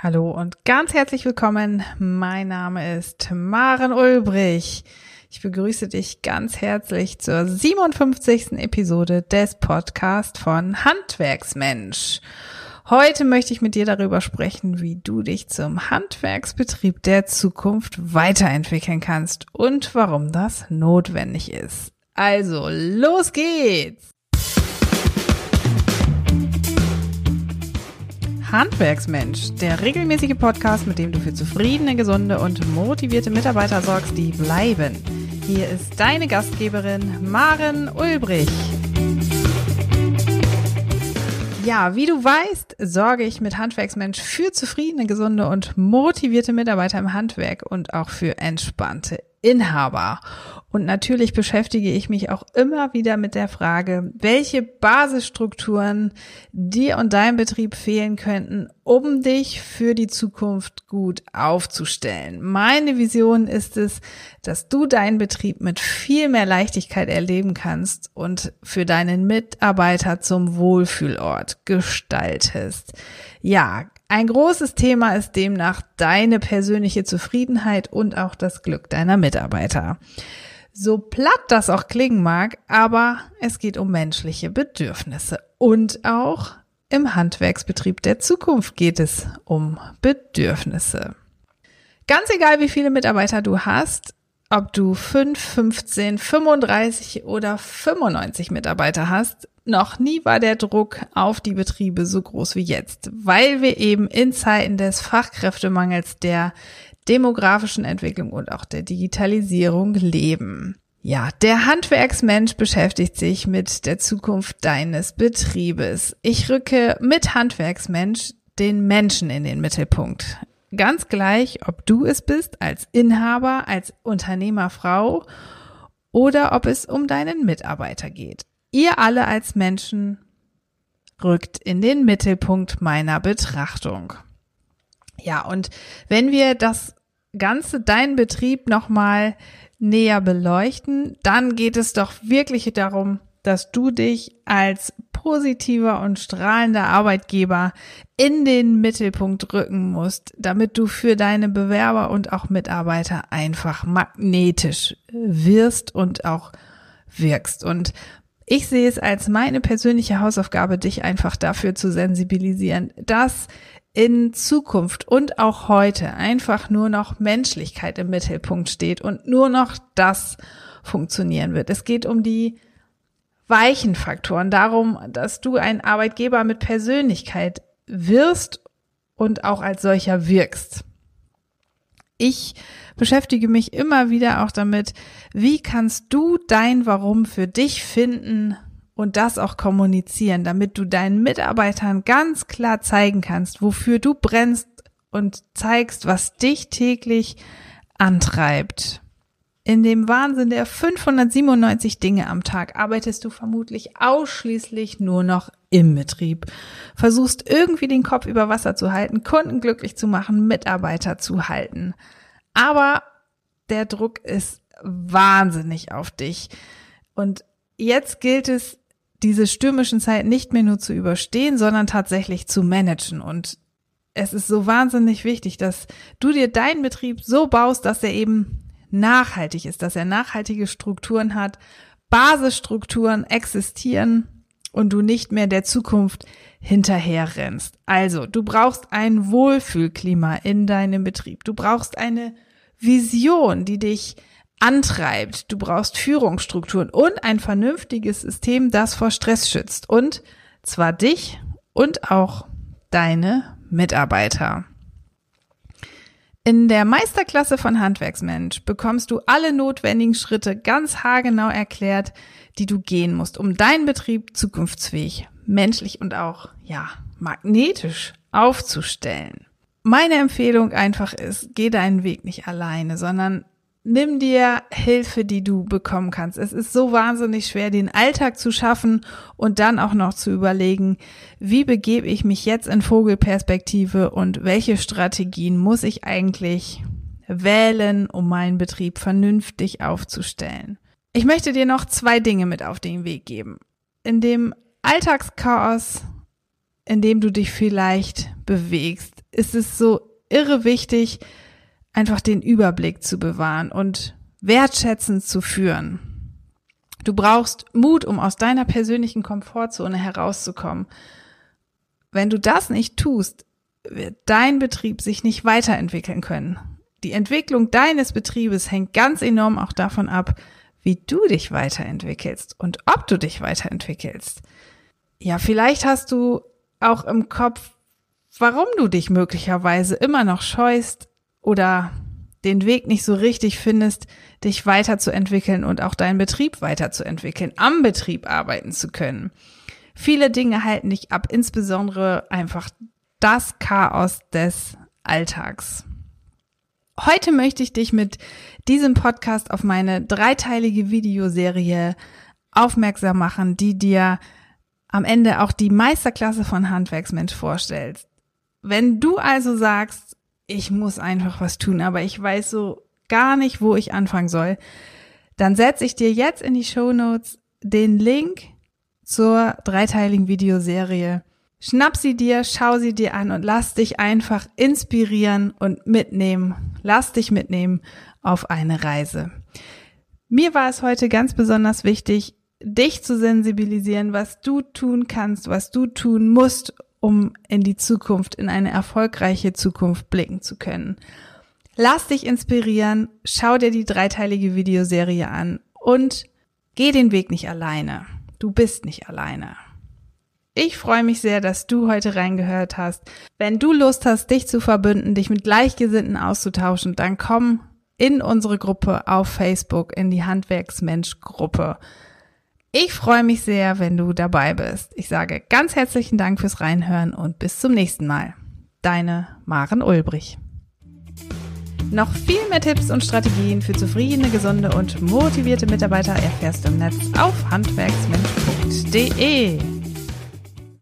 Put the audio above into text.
Hallo und ganz herzlich willkommen. Mein Name ist Maren Ulbrich. Ich begrüße dich ganz herzlich zur 57. Episode des Podcasts von Handwerksmensch. Heute möchte ich mit dir darüber sprechen, wie du dich zum Handwerksbetrieb der Zukunft weiterentwickeln kannst und warum das notwendig ist. Also, los geht's! Handwerksmensch, der regelmäßige Podcast, mit dem du für zufriedene, gesunde und motivierte Mitarbeiter sorgst, die bleiben. Hier ist deine Gastgeberin Maren Ulbrich. Ja, wie du weißt, sorge ich mit Handwerksmensch für zufriedene, gesunde und motivierte Mitarbeiter im Handwerk und auch für entspannte Inhaber. Und natürlich beschäftige ich mich auch immer wieder mit der Frage, welche Basisstrukturen dir und deinem Betrieb fehlen könnten, um dich für die Zukunft gut aufzustellen. Meine Vision ist es, dass du deinen Betrieb mit viel mehr Leichtigkeit erleben kannst und für deinen Mitarbeiter zum Wohlfühlort gestaltest. Ja, ein großes Thema ist demnach deine persönliche Zufriedenheit und auch das Glück deiner Mitarbeiter. So platt das auch klingen mag, aber es geht um menschliche Bedürfnisse und auch im Handwerksbetrieb der Zukunft geht es um Bedürfnisse. Ganz egal, wie viele Mitarbeiter du hast, ob du 5, 15, 35 oder 95 Mitarbeiter hast, noch nie war der Druck auf die Betriebe so groß wie jetzt, weil wir eben in Zeiten des Fachkräftemangels, der demografischen Entwicklung und auch der Digitalisierung leben. Ja, der Handwerksmensch beschäftigt sich mit der Zukunft deines Betriebes. Ich rücke mit Handwerksmensch den Menschen in den Mittelpunkt. Ganz gleich, ob du es bist als Inhaber, als Unternehmerfrau oder ob es um deinen Mitarbeiter geht. Ihr alle als Menschen rückt in den Mittelpunkt meiner Betrachtung. Ja, und wenn wir das Ganze, deinen Betrieb nochmal näher beleuchten, dann geht es doch wirklich darum, dass du dich als positiver und strahlender Arbeitgeber in den Mittelpunkt rücken musst, damit du für deine Bewerber und auch Mitarbeiter einfach magnetisch wirst und auch wirkst. Und ich sehe es als meine persönliche Hausaufgabe, dich einfach dafür zu sensibilisieren, dass in Zukunft und auch heute einfach nur noch Menschlichkeit im Mittelpunkt steht und nur noch das funktionieren wird. Es geht um die weichen Faktoren, darum, dass du ein Arbeitgeber mit Persönlichkeit wirst und auch als solcher wirkst. Ich beschäftige mich immer wieder auch damit, wie kannst du dein Warum für dich finden und das auch kommunizieren, damit du deinen Mitarbeitern ganz klar zeigen kannst, wofür du brennst und zeigst, was dich täglich antreibt. In dem Wahnsinn der 597 Dinge am Tag arbeitest du vermutlich ausschließlich nur noch im Betrieb. Versuchst irgendwie den Kopf über Wasser zu halten, Kunden glücklich zu machen, Mitarbeiter zu halten. Aber der Druck ist wahnsinnig auf dich. Und jetzt gilt es, diese stürmischen Zeiten nicht mehr nur zu überstehen, sondern tatsächlich zu managen. Und es ist so wahnsinnig wichtig, dass du dir deinen Betrieb so baust, dass er eben nachhaltig ist, dass er nachhaltige Strukturen hat, Basisstrukturen existieren und du nicht mehr der Zukunft hinterher rennst. Also, du brauchst ein Wohlfühlklima in deinem Betrieb. Du brauchst eine Vision, die dich antreibt. Du brauchst Führungsstrukturen und ein vernünftiges System, das vor Stress schützt. Und zwar dich und auch deine Mitarbeiter. In der Meisterklasse von Handwerksmensch bekommst du alle notwendigen Schritte ganz haargenau erklärt, die du gehen musst, um deinen Betrieb zukunftsfähig, menschlich und auch, ja, magnetisch aufzustellen. Meine Empfehlung einfach ist, geh deinen Weg nicht alleine, sondern nimm dir Hilfe, die du bekommen kannst. Es ist so wahnsinnig schwer, den Alltag zu schaffen und dann auch noch zu überlegen, wie begebe ich mich jetzt in Vogelperspektive und welche Strategien muss ich eigentlich wählen, um meinen Betrieb vernünftig aufzustellen. Ich möchte dir noch zwei Dinge mit auf den Weg geben. In dem Alltagschaos in dem du dich vielleicht bewegst, ist es so irre wichtig, einfach den Überblick zu bewahren und wertschätzend zu führen. Du brauchst Mut, um aus deiner persönlichen Komfortzone herauszukommen. Wenn du das nicht tust, wird dein Betrieb sich nicht weiterentwickeln können. Die Entwicklung deines Betriebes hängt ganz enorm auch davon ab, wie du dich weiterentwickelst und ob du dich weiterentwickelst. Ja, vielleicht hast du auch im Kopf, warum du dich möglicherweise immer noch scheust oder den Weg nicht so richtig findest, dich weiterzuentwickeln und auch deinen Betrieb weiterzuentwickeln, am Betrieb arbeiten zu können. Viele Dinge halten dich ab, insbesondere einfach das Chaos des Alltags. Heute möchte ich dich mit diesem Podcast auf meine dreiteilige Videoserie aufmerksam machen, die dir am Ende auch die Meisterklasse von Handwerksmensch vorstellt. Wenn du also sagst, ich muss einfach was tun, aber ich weiß so gar nicht, wo ich anfangen soll, dann setze ich dir jetzt in die Show Notes den Link zur dreiteiligen Videoserie. Schnapp sie dir, schau sie dir an und lass dich einfach inspirieren und mitnehmen. Lass dich mitnehmen auf eine Reise. Mir war es heute ganz besonders wichtig, dich zu sensibilisieren, was du tun kannst, was du tun musst, um in die Zukunft, in eine erfolgreiche Zukunft blicken zu können. Lass dich inspirieren, schau dir die dreiteilige Videoserie an und geh den Weg nicht alleine. Du bist nicht alleine. Ich freue mich sehr, dass du heute reingehört hast. Wenn du Lust hast, dich zu verbünden, dich mit Gleichgesinnten auszutauschen, dann komm in unsere Gruppe auf Facebook, in die Handwerksmensch-Gruppe. Ich freue mich sehr, wenn du dabei bist. Ich sage ganz herzlichen Dank fürs Reinhören und bis zum nächsten Mal. Deine Maren Ulbrich. Noch viel mehr Tipps und Strategien für zufriedene, gesunde und motivierte Mitarbeiter erfährst du im Netz auf handwerksmensch.de.